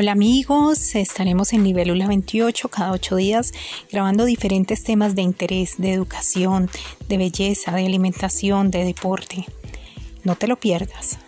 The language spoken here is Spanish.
Hola amigos, estaremos en Nivelula 28 cada ocho días grabando diferentes temas de interés, de educación, de belleza, de alimentación, de deporte. No te lo pierdas.